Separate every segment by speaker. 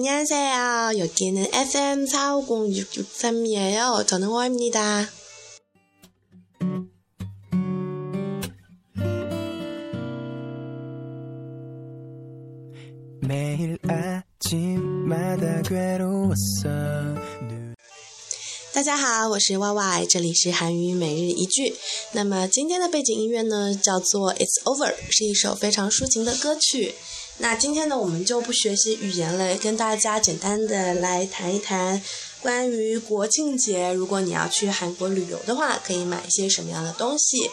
Speaker 1: 안녕하세요. 여기는 FM 450663이에요. 저는 호입니다. 매일 아침마다 괴로웠어. 大家好，我是 Y Y，这里是韩语每日一句。那么今天的背景音乐呢，叫做《It's Over》，是一首非常抒情的歌曲。 那今天呢，我们就不学习语言了，跟大家简单的来谈一谈关于国庆节，如果你要去韩国旅游的话，可以买一些什么样的东西。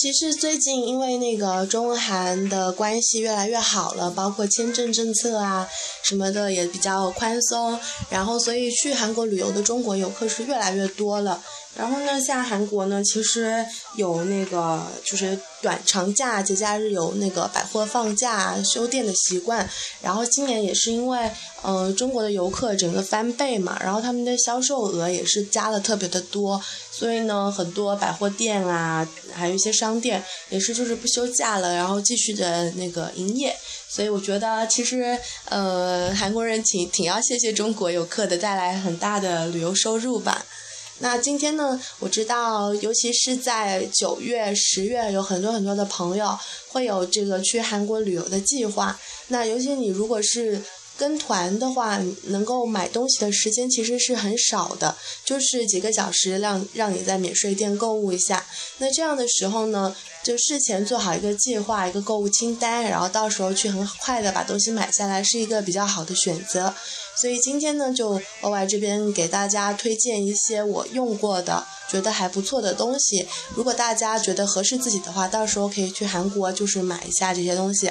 Speaker 1: 其实最近，因为那个中韩的关系越来越好了，包括签证政策啊什么的也比较宽松，然后所以去韩国旅游的中国游客是越来越多了。然后呢，像韩国呢，其实有那个就是短长假、节假日有那个百货放假、休店的习惯。然后今年也是因为，呃，中国的游客整个翻倍嘛，然后他们的销售额也是加了特别的多，所以呢，很多百货店啊，还有一些商店也是就是不休假了，然后继续的那个营业。所以我觉得其实，呃，韩国人挺挺要谢谢中国游客的，带来很大的旅游收入吧。那今天呢，我知道，尤其是在九月、十月，有很多很多的朋友会有这个去韩国旅游的计划。那尤其你如果是。跟团的话，能够买东西的时间其实是很少的，就是几个小时让让你在免税店购物一下。那这样的时候呢，就事前做好一个计划，一个购物清单，然后到时候去很快的把东西买下来，是一个比较好的选择。所以今天呢，就 O Y 这边给大家推荐一些我用过的、觉得还不错的东西。如果大家觉得合适自己的话，到时候可以去韩国就是买一下这些东西。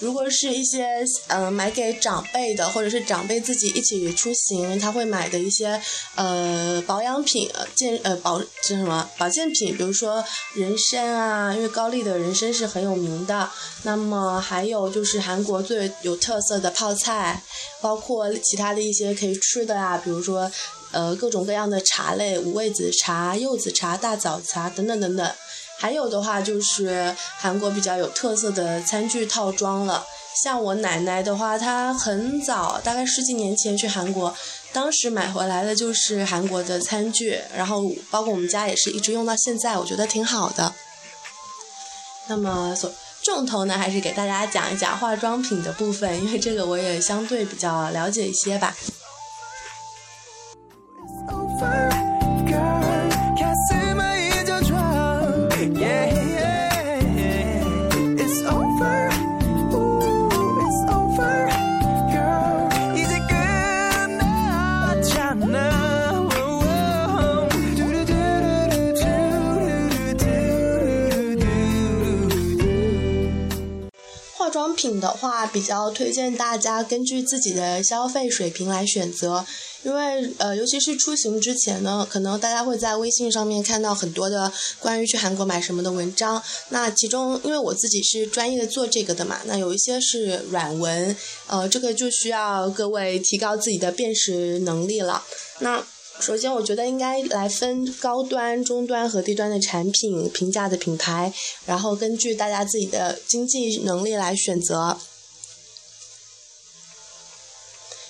Speaker 1: 如果是一些嗯买给长辈的，或者是长辈自己一起出行，他会买的一些呃保养品、健呃保这什么保健品，比如说人参啊，因为高丽的人参是很有名的。那么还有就是韩国最有特色的泡菜，包括其他的一些可以吃的啊，比如说呃各种各样的茶类，五味子茶、柚子茶、大枣茶等等等等。还有的话就是韩国比较有特色的餐具套装了，像我奶奶的话，她很早，大概十几年前去韩国，当时买回来的就是韩国的餐具，然后包括我们家也是一直用到现在，我觉得挺好的。那么，所重头呢，还是给大家讲一讲化妆品的部分，因为这个我也相对比较了解一些吧。品的话，比较推荐大家根据自己的消费水平来选择，因为呃，尤其是出行之前呢，可能大家会在微信上面看到很多的关于去韩国买什么的文章。那其中，因为我自己是专业的做这个的嘛，那有一些是软文，呃，这个就需要各位提高自己的辨识能力了。那首先，我觉得应该来分高端、中端和低端的产品，平价的品牌，然后根据大家自己的经济能力来选择。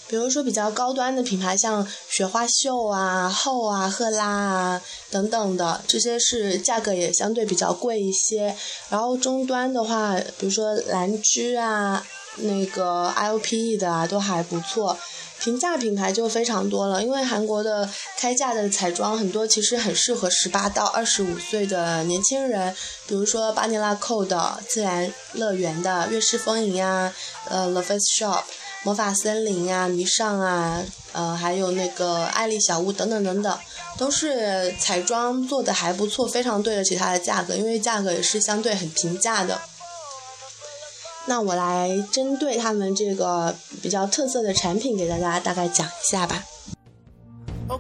Speaker 1: 比如说比较高端的品牌，像雪花秀啊、后啊、赫拉啊等等的，这些是价格也相对比较贵一些。然后中端的话，比如说兰芝啊、那个 IOPE 的啊，都还不错。平价品牌就非常多了，因为韩国的开价的彩妆很多，其实很适合十八到二十五岁的年轻人，比如说巴尼拉蔻的、自然乐园的、悦诗风吟啊、呃 The Face Shop、魔法森林呀、迷尚啊，呃还有那个爱丽小屋等等等等，都是彩妆做的还不错，非常对得起它的价格，因为价格也是相对很平价的。那我来针对他们这个比较特色的产品，给大家大概讲一下吧。那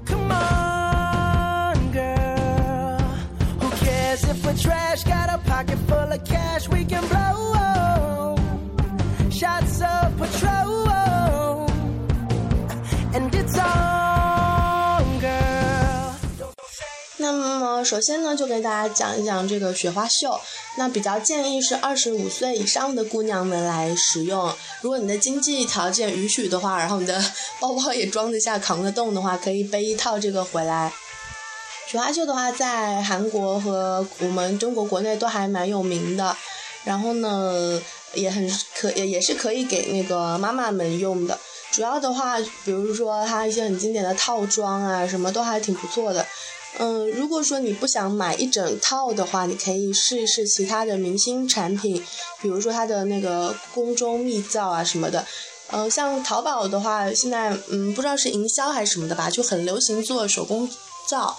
Speaker 1: 首先呢，就给大家讲一讲这个雪花秀。那比较建议是二十五岁以上的姑娘们来使用。如果你的经济条件允许的话，然后你的包包也装得下、扛得动的话，可以背一套这个回来。雪花秀的话，在韩国和我们中国国内都还蛮有名的。然后呢，也很可也也是可以给那个妈妈们用的。主要的话，比如说它一些很经典的套装啊，什么都还挺不错的。嗯，如果说你不想买一整套的话，你可以试一试其他的明星产品，比如说它的那个宫中秘皂啊什么的。呃，像淘宝的话，现在嗯不知道是营销还是什么的吧，就很流行做手工皂。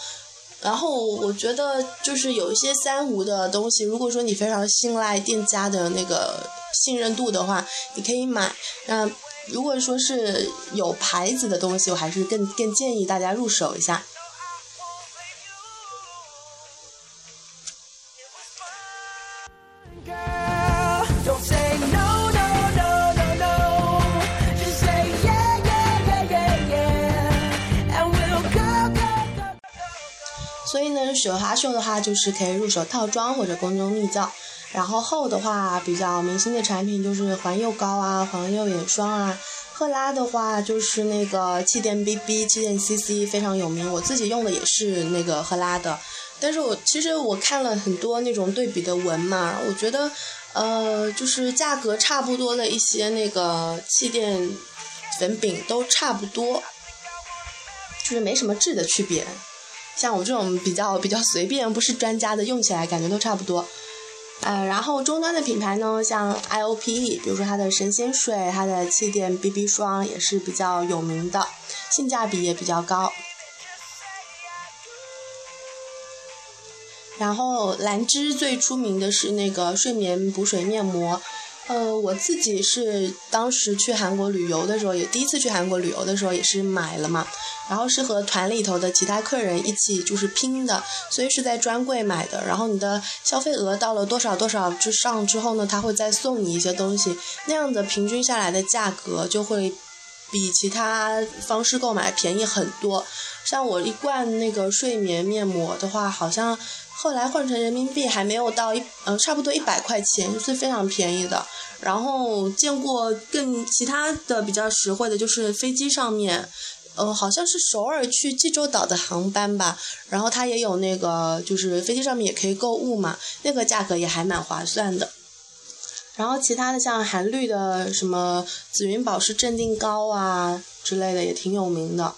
Speaker 1: 然后我觉得就是有一些三无的东西，如果说你非常信赖店家的那个信任度的话，你可以买。那如果说是有牌子的东西，我还是更更建议大家入手一下。雪花秀的话就是可以入手套装或者宫中秘皂，然后后的话比较明星的产品就是环釉膏啊、环釉眼霜啊。赫拉的话就是那个气垫 BB、气垫 CC 非常有名，我自己用的也是那个赫拉的。但是我其实我看了很多那种对比的文嘛，我觉得呃就是价格差不多的一些那个气垫粉饼都差不多，就是没什么质的区别。像我这种比较比较随便，不是专家的，用起来感觉都差不多。呃，然后终端的品牌呢，像 IOPE，比如说它的神仙水、它的气垫 BB 霜也是比较有名的，性价比也比较高。然后兰芝最出名的是那个睡眠补水面膜。呃，我自己是当时去韩国旅游的时候，也第一次去韩国旅游的时候也是买了嘛，然后是和团里头的其他客人一起就是拼的，所以是在专柜买的。然后你的消费额到了多少多少之上之后呢，他会再送你一些东西，那样的平均下来的价格就会比其他方式购买便宜很多。像我一罐那个睡眠面膜的话，好像。后来换成人民币还没有到一，呃，差不多一百块钱，是非常便宜的。然后见过更其他的比较实惠的，就是飞机上面，呃，好像是首尔去济州岛的航班吧。然后它也有那个，就是飞机上面也可以购物嘛，那个价格也还蛮划算的。然后其他的像韩绿的什么紫云保湿镇定膏啊之类的，也挺有名的。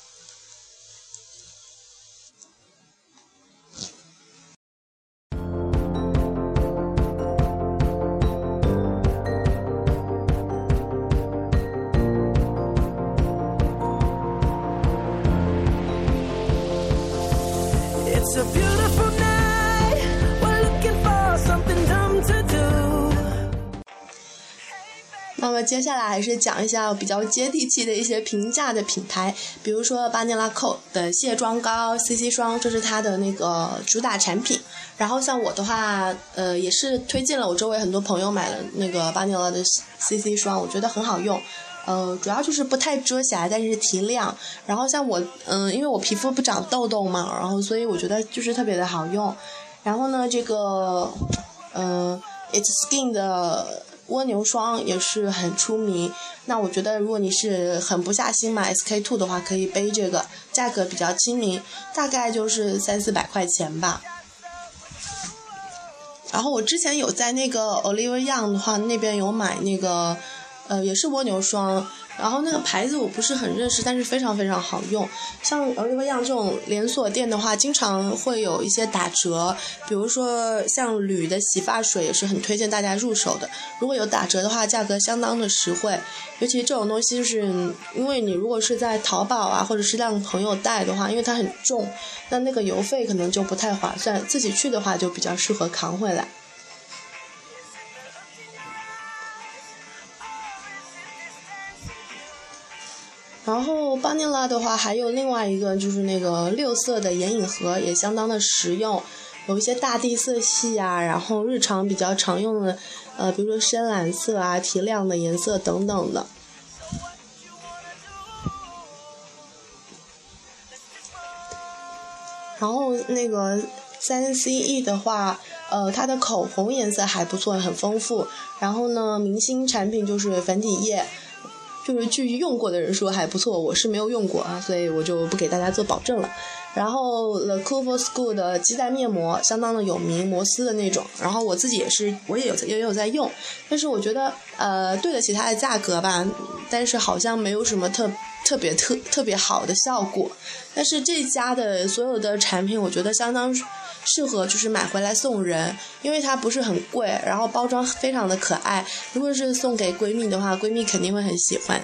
Speaker 1: 接下来还是讲一下比较接地气的一些平价的品牌，比如说巴尼拉蔻的卸妆膏、CC 霜，这是它的那个主打产品。然后像我的话，呃，也是推荐了我周围很多朋友买了那个芭妮拉的 CC 霜，我觉得很好用。呃，主要就是不太遮瑕，但是提亮。然后像我，嗯，因为我皮肤不长痘痘嘛，然后所以我觉得就是特别的好用。然后呢，这个，嗯，It's Skin 的蜗牛霜也是很出名。那我觉得如果你是狠不下心买 SK two 的话，可以背这个，价格比较亲民，大概就是三四百块钱吧。然后我之前有在那个 Oliver Young 的话那边有买那个。呃，也是蜗牛霜，然后那个牌子我不是很认识，但是非常非常好用。像 Oliver Young 这种连锁店的话，经常会有一些打折，比如说像铝的洗发水也是很推荐大家入手的。如果有打折的话，价格相当的实惠。尤其这种东西，就是因为你如果是在淘宝啊，或者是让朋友带的话，因为它很重，那那个邮费可能就不太划算。自己去的话，就比较适合扛回来。然后巴尼拉的话，还有另外一个就是那个六色的眼影盒，也相当的实用，有一些大地色系啊，然后日常比较常用的，呃，比如说深蓝色啊、提亮的颜色等等的。然后那个三 CE 的话，呃，它的口红颜色还不错，很丰富。然后呢，明星产品就是粉底液。就是据用过的人说还不错，我是没有用过啊，所以我就不给大家做保证了。然后 The Cool for School 的鸡蛋面膜相当的有名，摩丝的那种。然后我自己也是，我也有也有在用，但是我觉得呃对得起它的价格吧，但是好像没有什么特特别特特别好的效果。但是这家的所有的产品，我觉得相当。适合就是买回来送人，因为它不是很贵，然后包装非常的可爱。如果是送给闺蜜的话，闺蜜肯定会很喜欢。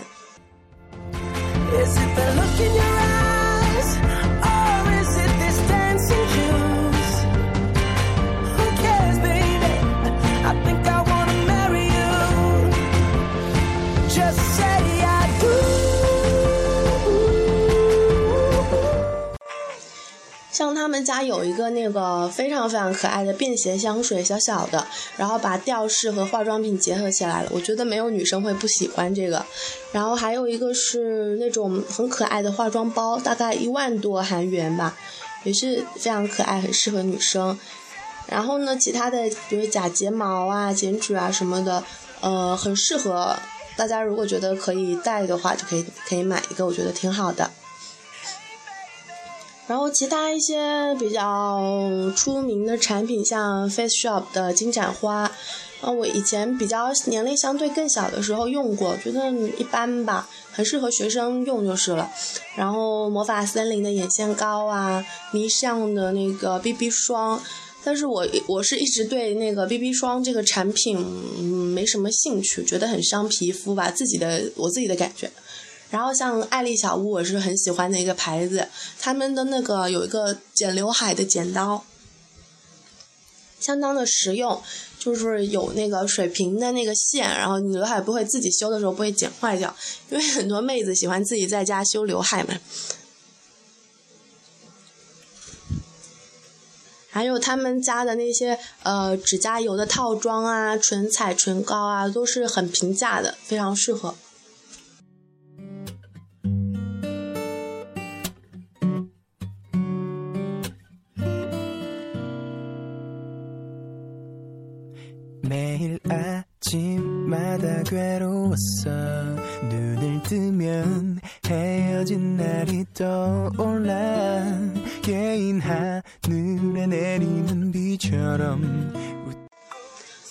Speaker 1: 像他们家有一个那个非常非常可爱的便携香水，小小的，然后把吊饰和化妆品结合起来了，我觉得没有女生会不喜欢这个。然后还有一个是那种很可爱的化妆包，大概一万多韩元吧，也是非常可爱，很适合女生。然后呢，其他的比如假睫毛啊、剪纸啊什么的，呃，很适合大家。如果觉得可以带的话，就可以可以买一个，我觉得挺好的。然后其他一些比较出名的产品，像 Face Shop 的金盏花，啊，我以前比较年龄相对更小的时候用过，觉得一般吧，很适合学生用就是了。然后魔法森林的眼线膏啊，迷尚的那个 BB 霜，但是我我是一直对那个 BB 霜这个产品嗯没什么兴趣，觉得很伤皮肤吧，自己的我自己的感觉。然后像爱丽小屋，我是很喜欢的一个牌子，他们的那个有一个剪刘海的剪刀，相当的实用，就是有那个水平的那个线，然后你刘海不会自己修的时候不会剪坏掉，因为很多妹子喜欢自己在家修刘海嘛。还有他们家的那些呃指甲油的套装啊、唇彩、唇膏啊，都是很平价的，非常适合。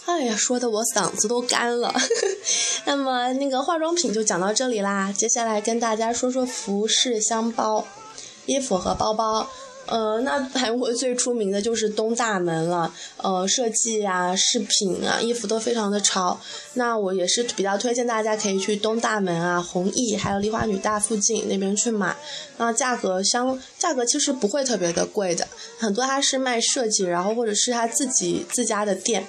Speaker 1: 哎呀，说的我嗓子都干了。那么那个化妆品就讲到这里啦，接下来跟大家说说服饰、箱包、衣服和包包。呃，那韩国最出名的就是东大门了。呃，设计啊、饰品啊、衣服都非常的潮。那我也是比较推荐大家可以去东大门啊、弘毅还有梨花女大附近那边去买。那价格相价格其实不会特别的贵的，很多他是卖设计，然后或者是他自己自家的店。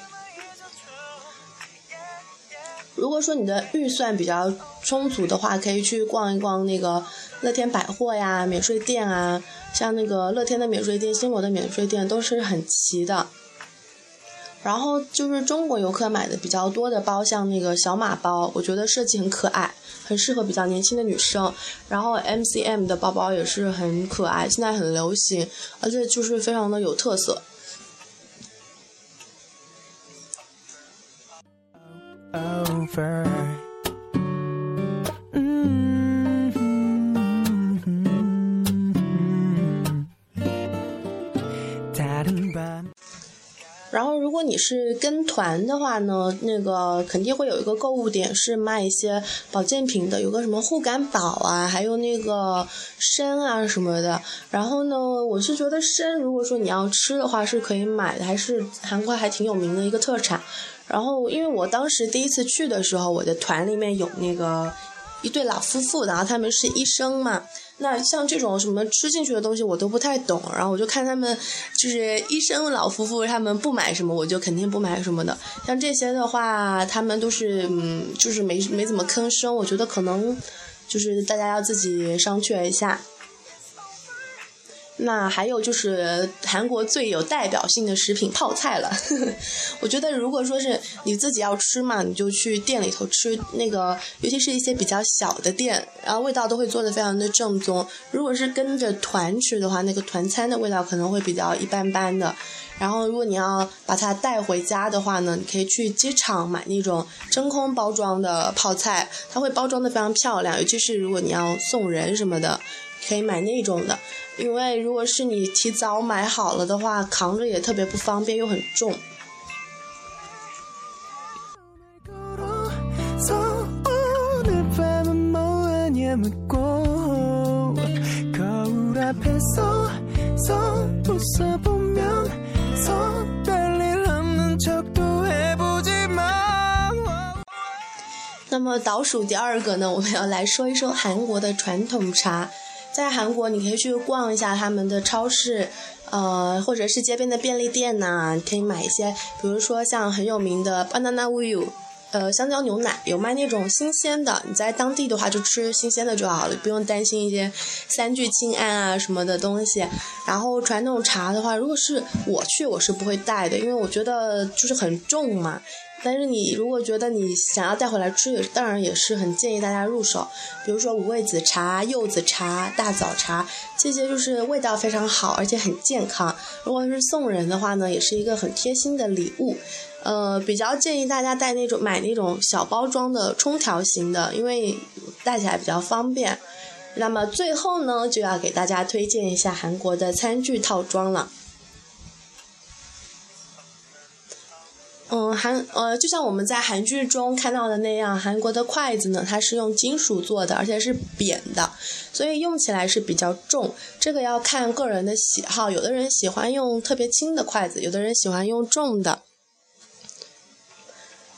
Speaker 1: 如果说你的预算比较充足的话，可以去逛一逛那个乐天百货呀、免税店啊，像那个乐天的免税店、新罗的免税店都是很齐的。然后就是中国游客买的比较多的包，像那个小马包，我觉得设计很可爱，很适合比较年轻的女生。然后 MCM 的包包也是很可爱，现在很流行，而且就是非常的有特色。然后，如果你是跟团的话呢，那个肯定会有一个购物点是卖一些保健品的，有个什么护肝宝啊，还有那个参啊什么的。然后呢，我是觉得参，如果说你要吃的话是可以买的，还是韩国还挺有名的一个特产。然后，因为我当时第一次去的时候，我的团里面有那个一对老夫妇，然后他们是医生嘛。那像这种什么吃进去的东西我都不太懂，然后我就看他们就是医生老夫妇他们不买什么，我就肯定不买什么的。像这些的话，他们都是嗯，就是没没怎么吭声，我觉得可能就是大家要自己商榷一下。那还有就是韩国最有代表性的食品泡菜了，我觉得如果说是你自己要吃嘛，你就去店里头吃那个，尤其是一些比较小的店，然后味道都会做的非常的正宗。如果是跟着团吃的话，那个团餐的味道可能会比较一般般的。然后如果你要把它带回家的话呢，你可以去机场买那种真空包装的泡菜，它会包装的非常漂亮，尤其是如果你要送人什么的，可以买那种的。因为如果是你提早买好了的话，扛着也特别不方便，又很重。那么倒数第二个呢，我们要来说一说韩国的传统茶。在韩国，你可以去逛一下他们的超市，呃，或者是街边的便利店呐，可以买一些，比如说像很有名的 banana uyu，呃，香蕉牛奶，有卖那种新鲜的。你在当地的话，就吃新鲜的就好了，不用担心一些三聚氰胺啊什么的东西。然后传统茶的话，如果是我去，我是不会带的，因为我觉得就是很重嘛。但是你如果觉得你想要带回来吃，当然也是很建议大家入手，比如说五味子茶、柚子茶、大枣茶，这些就是味道非常好，而且很健康。如果是送人的话呢，也是一个很贴心的礼物。呃，比较建议大家带那种买那种小包装的冲条型的，因为带起来比较方便。那么最后呢，就要给大家推荐一下韩国的餐具套装了。嗯，韩呃，就像我们在韩剧中看到的那样，韩国的筷子呢，它是用金属做的，而且是扁的，所以用起来是比较重。这个要看个人的喜好，有的人喜欢用特别轻的筷子，有的人喜欢用重的。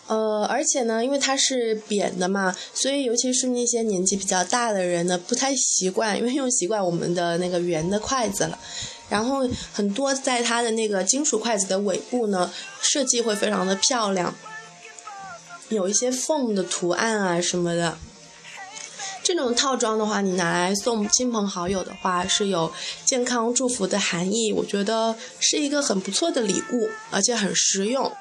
Speaker 1: 呃，而且呢，因为它是扁的嘛，所以尤其是那些年纪比较大的人呢，不太习惯，因为用习惯我们的那个圆的筷子了。然后很多在它的那个金属筷子的尾部呢，设计会非常的漂亮，有一些凤的图案啊什么的。这种套装的话，你拿来送亲朋好友的话，是有健康祝福的含义，我觉得是一个很不错的礼物，而且很实用。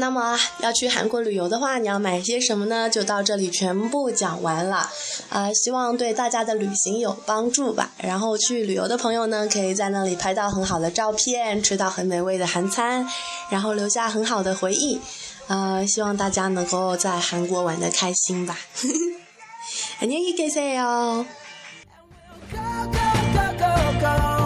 Speaker 1: 那么要去韩国旅游的话，你要买些什么呢？就到这里全部讲完了，啊，希望对大家的旅行有帮助吧。然后去旅游的朋友呢，可以在那里拍到很好的照片，吃到很美味的韩餐，然后留下很好的回忆。呃，希望大家能够在韩国玩的开心吧。안녕히계세 요。
Speaker 2: it was fun, girl.